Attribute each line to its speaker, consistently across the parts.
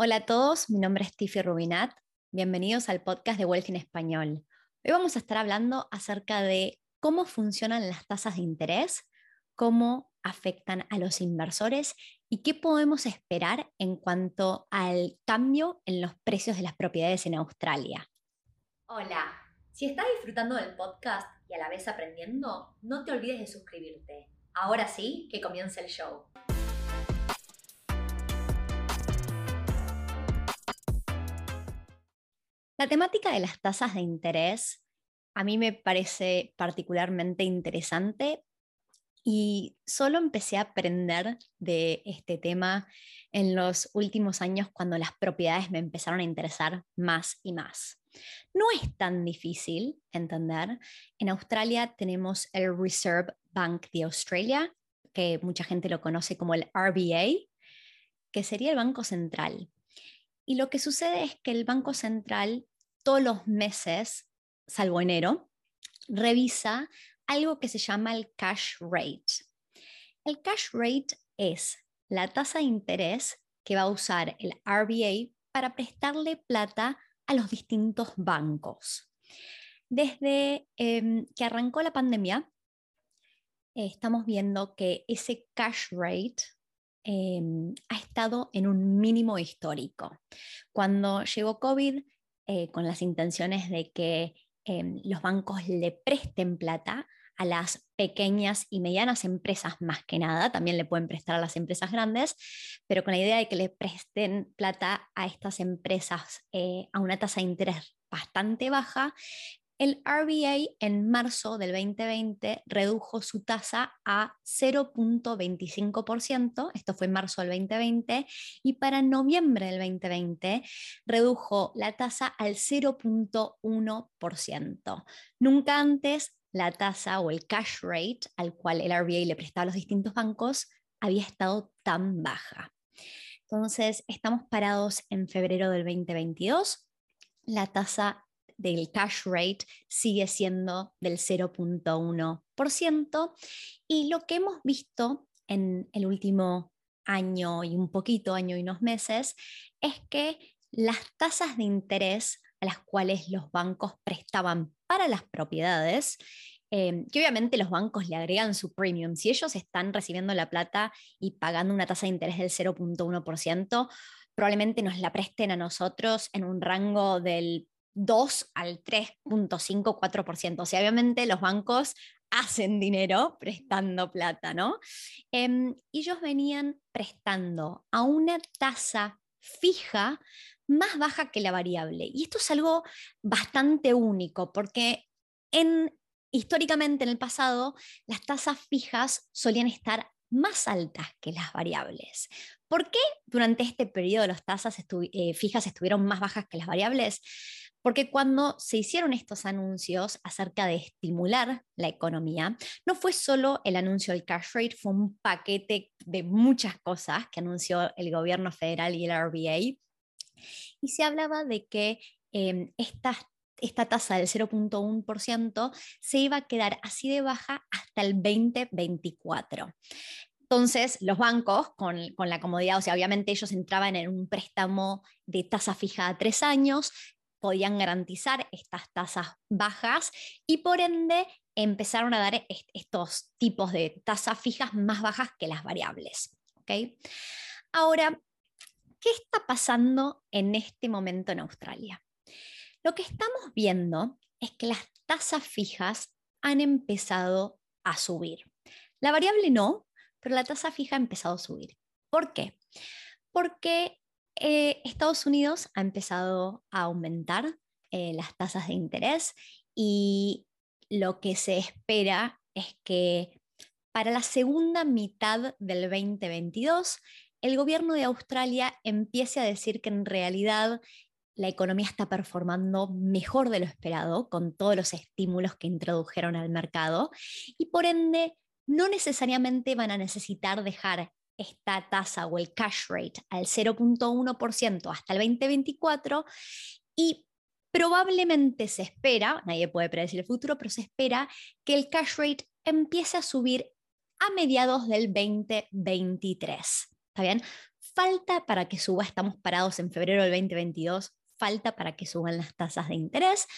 Speaker 1: Hola a todos, mi nombre es Tiffy Rubinat. Bienvenidos al podcast de Wealth en Español. Hoy vamos a estar hablando acerca de cómo funcionan las tasas de interés, cómo afectan a los inversores y qué podemos esperar en cuanto al cambio en los precios de las propiedades en Australia.
Speaker 2: Hola, si estás disfrutando del podcast y a la vez aprendiendo, no te olvides de suscribirte. Ahora sí, que comience el show.
Speaker 1: La temática de las tasas de interés a mí me parece particularmente interesante y solo empecé a aprender de este tema en los últimos años cuando las propiedades me empezaron a interesar más y más. No es tan difícil entender. En Australia tenemos el Reserve Bank de Australia, que mucha gente lo conoce como el RBA, que sería el Banco Central. Y lo que sucede es que el Banco Central todos los meses, salvo enero, revisa algo que se llama el cash rate. El cash rate es la tasa de interés que va a usar el RBA para prestarle plata a los distintos bancos. Desde em, que arrancó la pandemia, estamos viendo que ese cash rate em, ha estado en un mínimo histórico. Cuando llegó COVID, eh, con las intenciones de que em, los bancos le presten plata a las pequeñas y medianas empresas más que nada, también le pueden prestar a las empresas grandes, pero con la idea de que le presten plata a estas empresas eh, a una tasa de interés bastante baja, el RBA en marzo del 2020 redujo su tasa a 0.25%, esto fue en marzo del 2020, y para noviembre del 2020 redujo la tasa al 0.1%. Nunca antes la tasa o el cash rate al cual el RBA le prestaba a los distintos bancos había estado tan baja. Entonces, estamos parados en febrero del 2022. La tasa del cash rate sigue siendo del 0.1%. Y lo que hemos visto en el último año y un poquito, año y unos meses, es que las tasas de interés a las cuales los bancos prestaban para las propiedades, eh, que obviamente los bancos le agregan su premium. Si ellos están recibiendo la plata y pagando una tasa de interés del 0.1%, probablemente nos la presten a nosotros en un rango del 2 al 3.5, 4%. O sea, obviamente los bancos hacen dinero prestando plata, ¿no? Em, ellos venían prestando a una tasa fija más baja que la variable. Y esto es algo bastante único porque en, históricamente en el pasado las tasas fijas solían estar más altas que las variables. ¿Por qué durante este periodo las tasas eh, fijas estuvieron más bajas que las variables? Porque cuando se hicieron estos anuncios acerca de estimular la economía, no fue solo el anuncio del cash rate, fue un paquete de muchas cosas que anunció el gobierno federal y el RBA. Y se hablaba de que esta, esta tasa del 0.1% se iba a quedar así de baja hasta el 2024. Entonces, los bancos, con, con, la comodidad, o sea, obviamente ellos entraban en un préstamo de tasa fija a tres años, podían garantizar estas tasas bajas y por ende empezaron a dar estos tipos de tasas fijas más bajas que las variables. ¿okay? Ahora, ¿qué está pasando en este momento en Australia? Lo que estamos viendo es que las tasas fijas han empezado a subir. La variable no, pero la tasa fija ha empezado a subir. ¿Por qué? Porque eh, Estados Unidos ha empezado a aumentar eh, las tasas de interés y lo que se espera es que para la segunda mitad del 2022 el gobierno de Australia empiece a decir que en realidad la economía está performando mejor de lo esperado con todos los estímulos que introdujeron al mercado y por ende no necesariamente van a necesitar dejar esta tasa o el cash rate al 0.1% hasta el 2024 y probablemente se espera, nadie puede predecir el futuro, pero se espera que el cash rate empiece a subir a mediados del 2023. ¿Está bien? falta para que suba, estamos parados en febrero del 2022, falta para que suban las tasas de interés,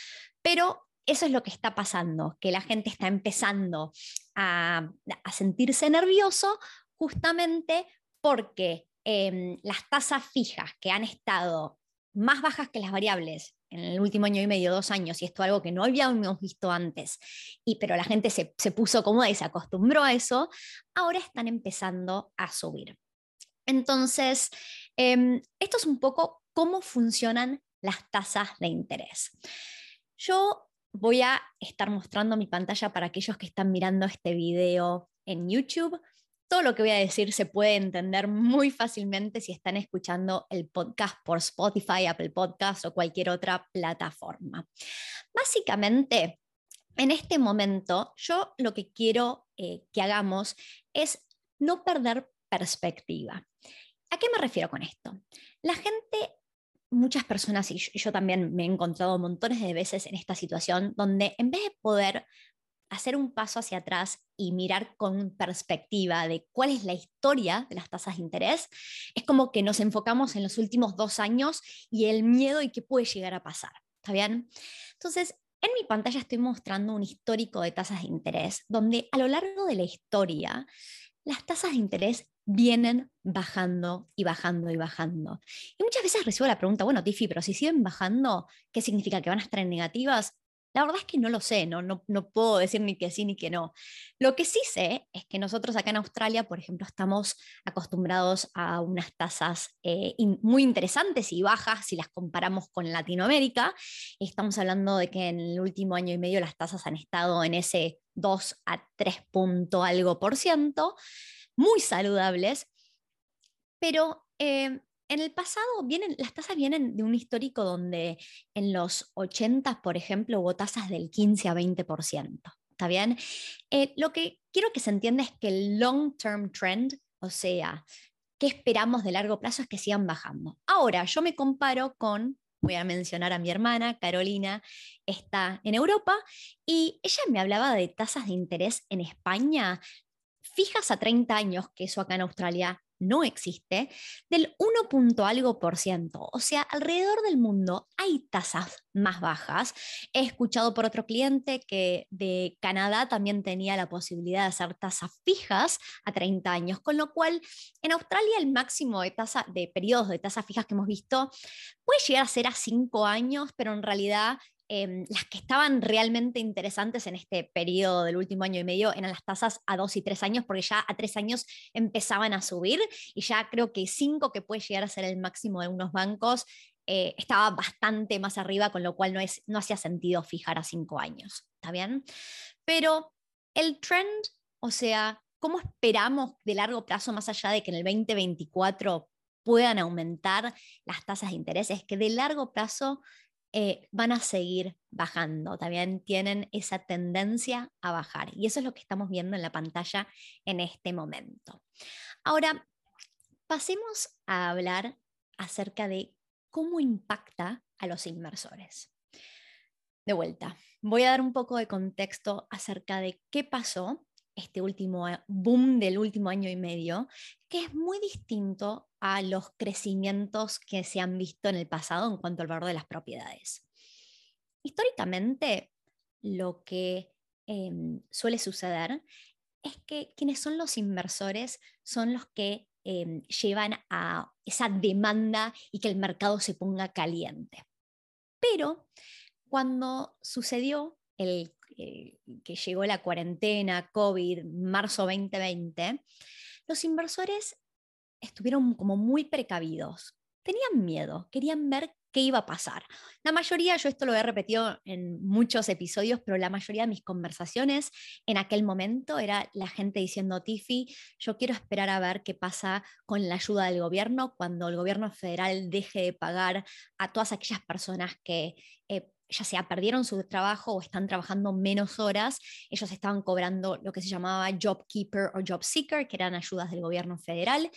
Speaker 1: pero eso es lo que está pasando, que la gente está empezando a, sentirse nervioso justamente porque em, las tasas fijas que han estado más bajas que las variables en el último año y medio, dos años, y esto es algo que no habíamos visto antes, y, pero la gente se, puso cómoda y se acostumbró a eso, ahora están empezando a subir. Entonces, em, esto es un poco cómo funcionan las tasas de interés. Yo voy a estar mostrando mi pantalla para aquellos que están mirando este video en YouTube todo lo que voy a decir se puede entender muy fácilmente si están escuchando el podcast por Spotify, Apple Podcast o cualquier otra plataforma. Básicamente, en este momento, yo lo que quiero eh, que hagamos es no perder perspectiva. ¿A qué me refiero con esto? La gente muchas personas, y yo, también me he encontrado montones de veces en esta situación, donde en vez de poder hacer un paso hacia atrás y mirar con perspectiva de cuál es la historia de las tasas de interés, es como que nos enfocamos en los últimos dos años y el miedo y qué puede llegar a pasar. ¿Está bien? Entonces, en mi pantalla estoy mostrando un histórico de tasas de interés, donde a lo largo de la historia, las tasas de interés vienen bajando y bajando y bajando. Y muchas veces recibo la pregunta, bueno, Tiffy, pero si siguen bajando, ¿qué significa que van a estar en negativas? La verdad es que no lo sé, no, no, puedo decir ni que sí ni que no. Lo que sí sé es que nosotros acá en Australia, por ejemplo, estamos acostumbrados a unas tasas eh, muy interesantes y bajas si las comparamos con Latinoamérica. Estamos hablando de que en el último año y medio las tasas han estado en ese 2 a 3 punto algo por ciento, muy saludables, pero eh, en el pasado vienen, las tasas vienen de un histórico donde en los 80, por ejemplo, hubo tasas del 15 a 20%. ¿Está bien? Eh, lo que quiero que se entienda es que el long-term trend, o sea, ¿qué esperamos de largo plazo? Es que sigan bajando. Ahora, yo me comparo con, voy a mencionar a mi hermana, Carolina, está en Europa, y ella me hablaba de tasas de interés en España fijas a 30 años, que eso acá en Australia no existe, del 1. algo por ciento. O sea, alrededor del mundo hay tasas más bajas. He escuchado por otro cliente que de Canadá también tenía la posibilidad de hacer tasas fijas a 30 años, con lo cual en Australia el máximo de tasa de periodos de tasas fijas que hemos visto puede llegar a ser a 5 años, pero en realidad Em, las que estaban realmente interesantes en este periodo del último año y medio eran las tasas a dos y tres años, porque ya a tres años empezaban a subir y ya creo que cinco, que puede llegar a ser el máximo de unos bancos, eh, estaba bastante más arriba, con lo cual no, es, no hacía sentido fijar a cinco años. ¿Está bien? Pero el trend, o sea, ¿cómo esperamos de largo plazo, más allá de que en el 2024 puedan aumentar las tasas de interés? Es que de largo plazo eh, van a seguir bajando, también tienen esa tendencia a bajar. Y eso es lo que estamos viendo en la pantalla en este momento. Ahora, pasemos a hablar acerca de cómo impacta a los inversores. De vuelta, voy a dar un poco de contexto acerca de qué pasó este último boom del último año y medio, que es muy distinto a los crecimientos que se han visto en el pasado en cuanto al valor de las propiedades. Históricamente, lo que em, suele suceder es que quienes son los inversores son los que em, llevan a esa demanda y que el mercado se ponga caliente. Pero cuando sucedió el que llegó la cuarentena, COVID, marzo 2020, los inversores estuvieron como muy precavidos. Tenían miedo, querían ver qué iba a pasar. La mayoría, yo esto lo he repetido en muchos episodios, pero la mayoría de mis conversaciones en aquel momento era la gente diciendo, Tiffy, yo quiero esperar a ver qué pasa con la ayuda del gobierno cuando el gobierno federal deje de pagar a todas aquellas personas que eh, ya sea perdieron su trabajo o están trabajando menos horas, ellos estaban cobrando lo que se llamaba Job Keeper o Job Seeker, que eran ayudas del gobierno federal.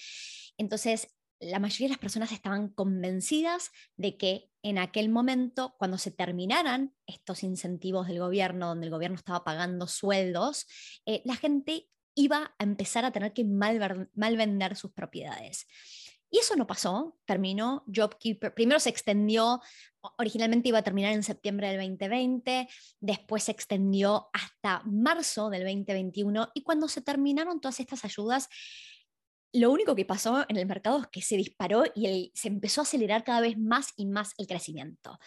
Speaker 1: Entonces, la mayoría de las personas estaban convencidas de que en aquel momento, cuando se terminaran estos incentivos del gobierno, donde el gobierno estaba pagando sueldos, eh, la gente iba a empezar a tener que mal, mal vender sus propiedades. Y eso no pasó, terminó JobKeeper. Primero se extendió, originalmente iba a terminar en septiembre del 2020, después se extendió hasta marzo del 2021 y cuando se terminaron todas estas ayudas, lo único que pasó en el mercado es que se disparó y se empezó a acelerar cada vez más y más el crecimiento.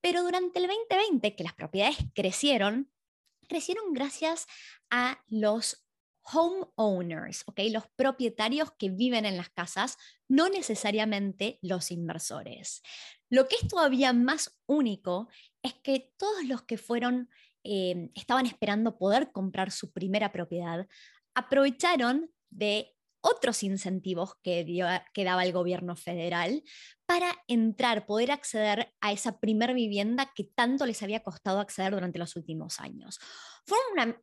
Speaker 1: Pero durante el 2020, que las propiedades crecieron, crecieron gracias a los homeowners, ¿ok? Los propietarios que viven en las casas, no necesariamente los inversores. Lo que es todavía más único es que todos los que fueron, eh, estaban esperando poder comprar su primera propiedad, aprovecharon de otros incentivos que, daba el gobierno federal para entrar, poder acceder a esa primer vivienda que tanto les había costado acceder durante los últimos años. Fue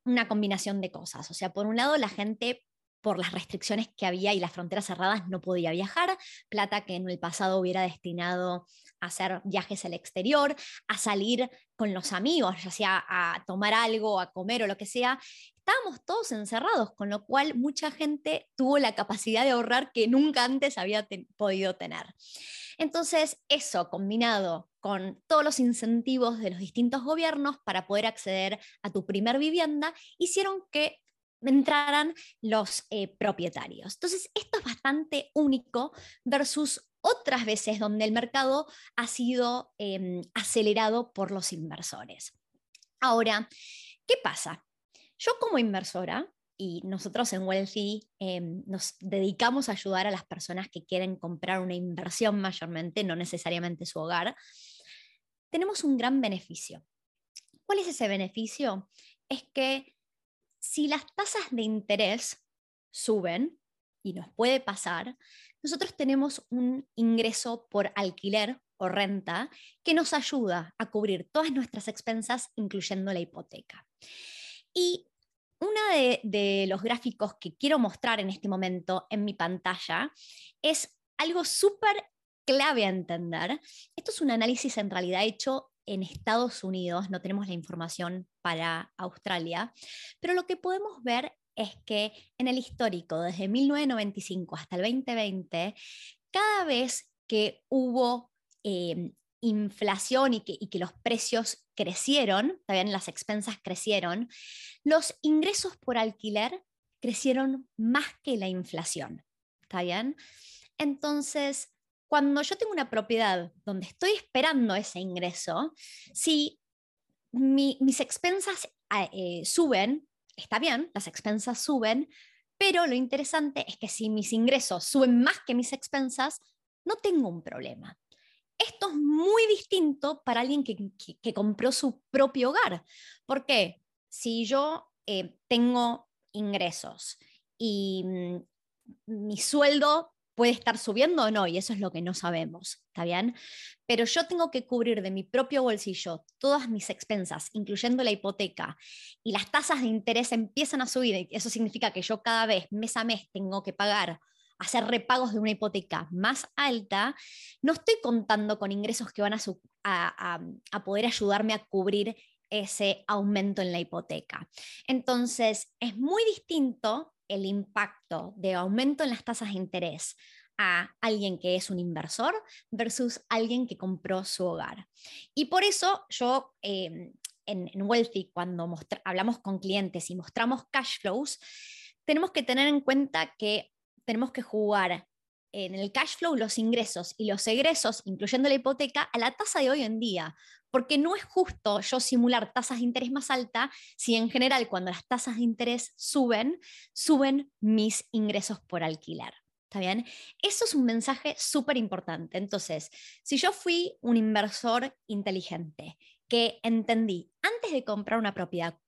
Speaker 1: una combinación de cosas, o sea, por un lado la gente por las restricciones que había y las fronteras cerradas no podía viajar, plata que en el pasado hubiera destinado a hacer viajes al exterior, a salir con los amigos, ya sea a tomar algo, a comer o lo que sea, estábamos todos encerrados, con lo cual mucha gente tuvo la capacidad de ahorrar que nunca antes había podido tener. Entonces, eso combinado con todos los incentivos de los distintos gobiernos para poder acceder a tu primer vivienda, hicieron que entraran los eh, propietarios. Entonces, esto es bastante único versus otras veces donde el mercado ha sido em, acelerado por los inversores. Ahora, ¿qué pasa? Yo como inversora, y nosotros en Wealthy em, nos dedicamos a ayudar a las personas que quieren comprar una inversión mayormente, no necesariamente su hogar, tenemos un gran beneficio. ¿Cuál es ese beneficio? Es que si las tasas de interés suben, y nos puede pasar, nosotros tenemos un ingreso por alquiler o renta que nos ayuda a cubrir todas nuestras expensas, incluyendo la hipoteca. Y uno de, los gráficos que quiero mostrar en este momento en mi pantalla es algo súper clave a entender. Esto es un análisis en realidad hecho en Estados Unidos, no tenemos la información para Australia, pero lo que podemos ver es que en el histórico, desde 1995 hasta el 2020, cada vez que hubo eh, inflación y que, y que los precios crecieron, también las expensas crecieron, los ingresos por alquiler crecieron más que la inflación. ¿Está bien? Entonces, cuando yo tengo una propiedad donde estoy esperando ese ingreso, si mis expensas eh, suben, está bien, las expensas suben, pero lo interesante es que si mis ingresos suben más que mis expensas, no tengo un problema. Esto es muy distinto para alguien que, compró su propio hogar. ¿Por qué? Si yo eh, tengo ingresos y mm, mi sueldo puede estar subiendo o no, y eso es lo que no sabemos, ¿está bien? Pero yo tengo que cubrir de mi propio bolsillo todas mis expensas, incluyendo la hipoteca, y las tasas de interés empiezan a subir, y eso significa que yo cada vez, mes a mes, tengo que pagar hacer repagos de una hipoteca más alta, no estoy contando con ingresos que van a, a, poder ayudarme a cubrir ese aumento en la hipoteca. Entonces, es muy distinto el impacto de aumento en las tasas de interés a alguien que es un inversor versus alguien que compró su hogar. Y por eso yo em, en, en, Wealthy, cuando hablamos con clientes y mostramos cash flows, tenemos que tener en cuenta que tenemos que jugar en el cash flow los ingresos y los egresos, incluyendo la hipoteca, a la tasa de hoy en día. Porque no es justo yo simular tasas de interés más altas si en general cuando las tasas de interés suben, suben mis ingresos por alquiler. ¿Está bien? Eso es un mensaje súper importante. Entonces, si yo fui un inversor inteligente que entendí antes de comprar una propiedad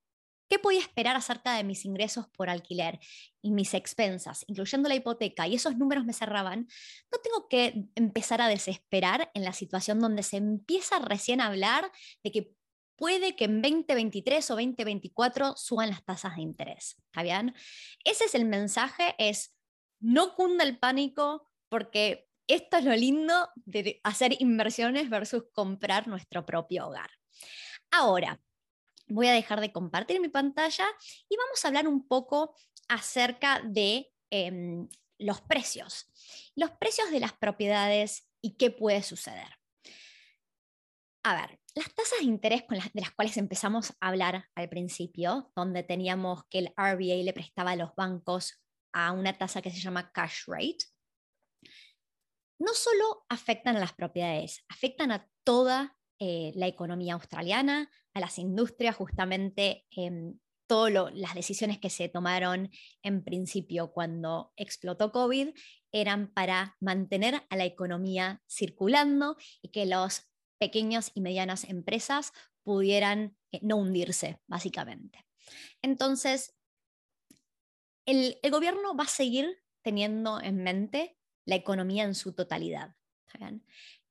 Speaker 1: ¿Qué podía esperar acerca de mis ingresos por alquiler y mis expensas, incluyendo la hipoteca? Y esos números me cerraban. No tengo que empezar a desesperar en la situación donde se empieza recién a hablar de que puede que en 2023 o 2024 suban las tasas de interés. ¿Está bien? Ese es el mensaje, es no cunda el pánico porque esto es lo lindo de hacer inversiones versus comprar nuestro propio hogar. Ahora, voy a dejar de compartir mi pantalla y vamos a hablar un poco acerca de em, los precios. Los precios de las propiedades y qué puede suceder. A ver, las tasas de interés con las, de las cuales empezamos a hablar al principio, donde teníamos que el RBA le prestaba a los bancos a una tasa que se llama cash rate, no solo afectan a las propiedades, afectan a toda eh, la economía australiana, a las industrias, justamente eh, todas las decisiones que se tomaron en principio cuando explotó COVID eran para mantener a la economía circulando y que las pequeñas y medianas empresas pudieran eh, no hundirse, básicamente. Entonces, el, gobierno va a seguir teniendo en mente la economía en su totalidad.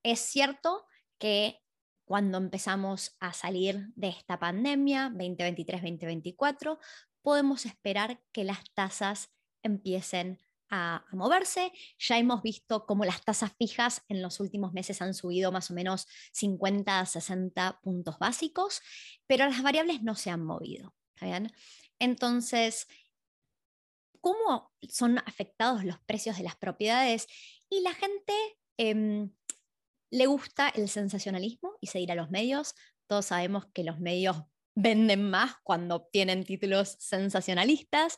Speaker 1: Es cierto que cuando empezamos a salir de esta pandemia, 2023-2024, podemos esperar que las tasas empiecen a, moverse. Ya hemos visto cómo las tasas fijas en los últimos meses han subido más o menos 50 a 60 puntos básicos, pero las variables no se han movido. Entonces, cómo son afectados los precios de las propiedades y la gente em, le gusta el sensacionalismo y seguir a los medios. Todos sabemos que los medios venden más cuando obtienen títulos sensacionalistas,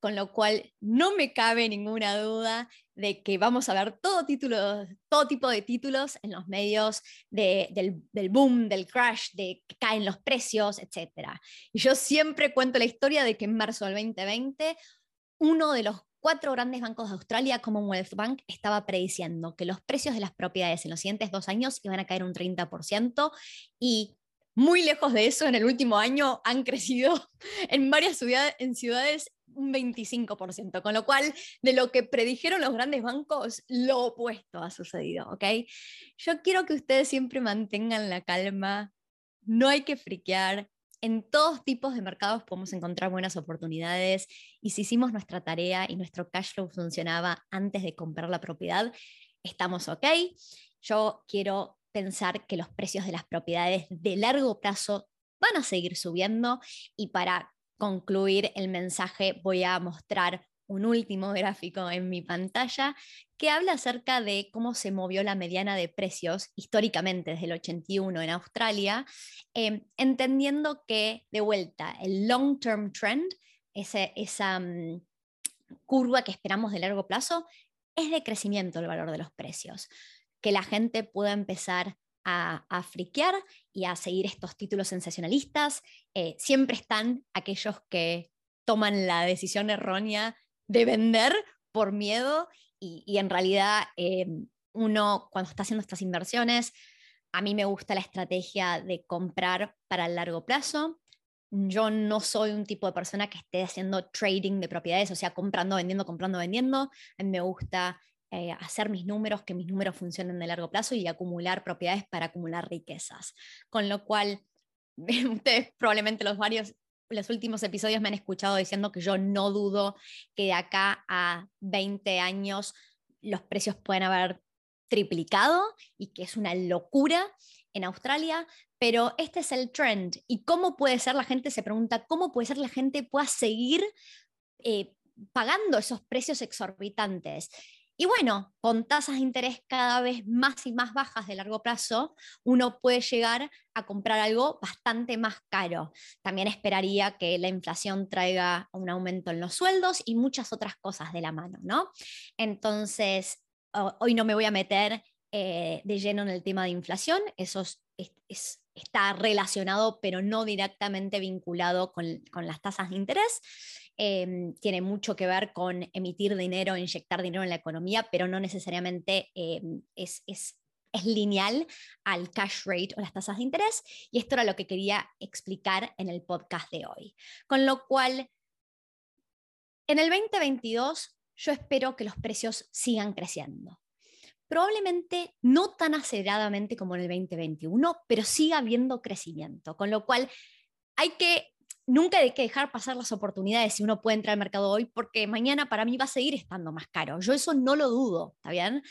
Speaker 1: con lo cual no me cabe ninguna duda de que vamos a ver todo, tipo de títulos en los medios del, del, boom, del crash, de que caen los precios, etc. Y yo siempre cuento la historia de que en marzo del 2020 uno de los cuatro grandes bancos de Australia, Commonwealth Bank, estaba prediciendo que los precios de las propiedades en los siguientes dos años iban a caer un 30% y muy lejos de eso, en el último año han crecido en varias ciudades, en ciudades un 25%, con lo cual de lo que predijeron los grandes bancos, lo opuesto ha sucedido, ¿ok? Yo quiero que ustedes siempre mantengan la calma, no hay que friquear, en todos tipos de mercados podemos encontrar buenas oportunidades y si hicimos nuestra tarea y nuestro cash flow funcionaba antes de comprar la propiedad, estamos ok. Yo quiero pensar que los precios de las propiedades de largo plazo van a seguir subiendo y para concluir el mensaje voy a mostrar un último gráfico en mi pantalla que habla acerca de cómo se movió la mediana de precios históricamente desde el 81 en Australia, em, entendiendo que de vuelta el long-term trend, esa mm, curva que esperamos de largo plazo, es de crecimiento el valor de los precios, que la gente pueda empezar a, a friquear y a seguir estos títulos sensacionalistas. Eh, siempre están aquellos que toman la decisión errónea de vender por miedo y, en realidad eh, uno cuando está haciendo estas inversiones, a mí me gusta la estrategia de comprar para el largo plazo. Yo no soy un tipo de persona que esté haciendo trading de propiedades, o sea, comprando, vendiendo, comprando, vendiendo. Me gusta eh, hacer mis números, que mis números funcionen de largo plazo y acumular propiedades para acumular riquezas. Con lo cual, ustedes probablemente los varios los últimos episodios me han escuchado diciendo que yo no dudo que de acá a 20 años los precios pueden haber triplicado y que es una locura en Australia, pero este es el trend. ¿Y cómo puede ser? La gente se pregunta, ¿cómo puede ser la gente pueda seguir eh, pagando esos precios exorbitantes? Y bueno, con tasas de interés cada vez más y más bajas de largo plazo, uno puede llegar a comprar algo bastante más caro. También esperaría que la inflación traiga un aumento en los sueldos y muchas otras cosas de la mano, ¿no? Entonces, hoy no me voy a meter eh, de lleno en el tema de inflación, eso está relacionado, pero no directamente vinculado con, con las tasas de interés. Em, tiene mucho que ver con emitir dinero, inyectar dinero en la economía, pero no necesariamente em, es, es, es lineal al cash rate o las tasas de interés. Y esto era lo que quería explicar en el podcast de hoy. Con lo cual, en el 2022 yo espero que los precios sigan creciendo. Probablemente no tan aceleradamente como en el 2021, pero siga habiendo crecimiento, con lo cual hay que nunca hay que dejar pasar las oportunidades si uno puede entrar al mercado hoy, porque mañana para mí va a seguir estando más caro. Yo eso no lo dudo, ¿está bien?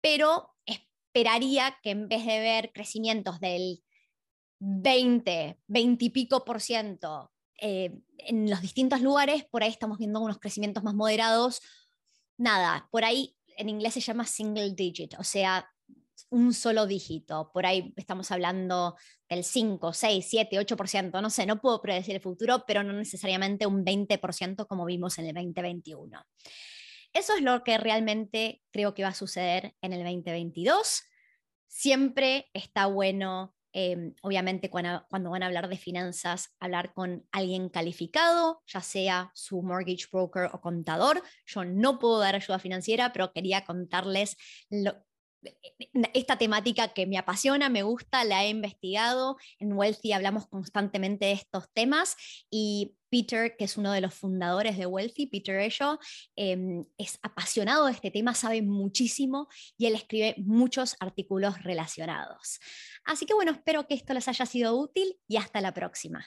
Speaker 1: Pero esperaría que en vez de ver crecimientos del 20, 20 y pico por ciento eh, en los distintos lugares, por ahí estamos viendo unos crecimientos más moderados, nada, por ahí en inglés se llama single digit, o sea, un solo dígito. Por ahí estamos hablando del 5, 6, 7, 8%, no sé, no puedo predecir el futuro, pero no necesariamente un 20% como vimos en el 2021. Eso es lo que realmente creo que va a suceder en el 2022. Siempre está bueno, em, obviamente, cuando, cuando, van a hablar de finanzas, hablar con alguien calificado, ya sea su mortgage broker o contador. Yo no puedo dar ayuda financiera, pero quería contarles lo, esta temática que me apasiona, me gusta, la he investigado. En Wealthy hablamos constantemente de estos temas y Peter, que es uno de los fundadores de Wealthy, Peter Ello, em, es apasionado de este tema, sabe muchísimo y él escribe muchos artículos relacionados. Así que bueno, espero que esto les haya sido útil y hasta la próxima.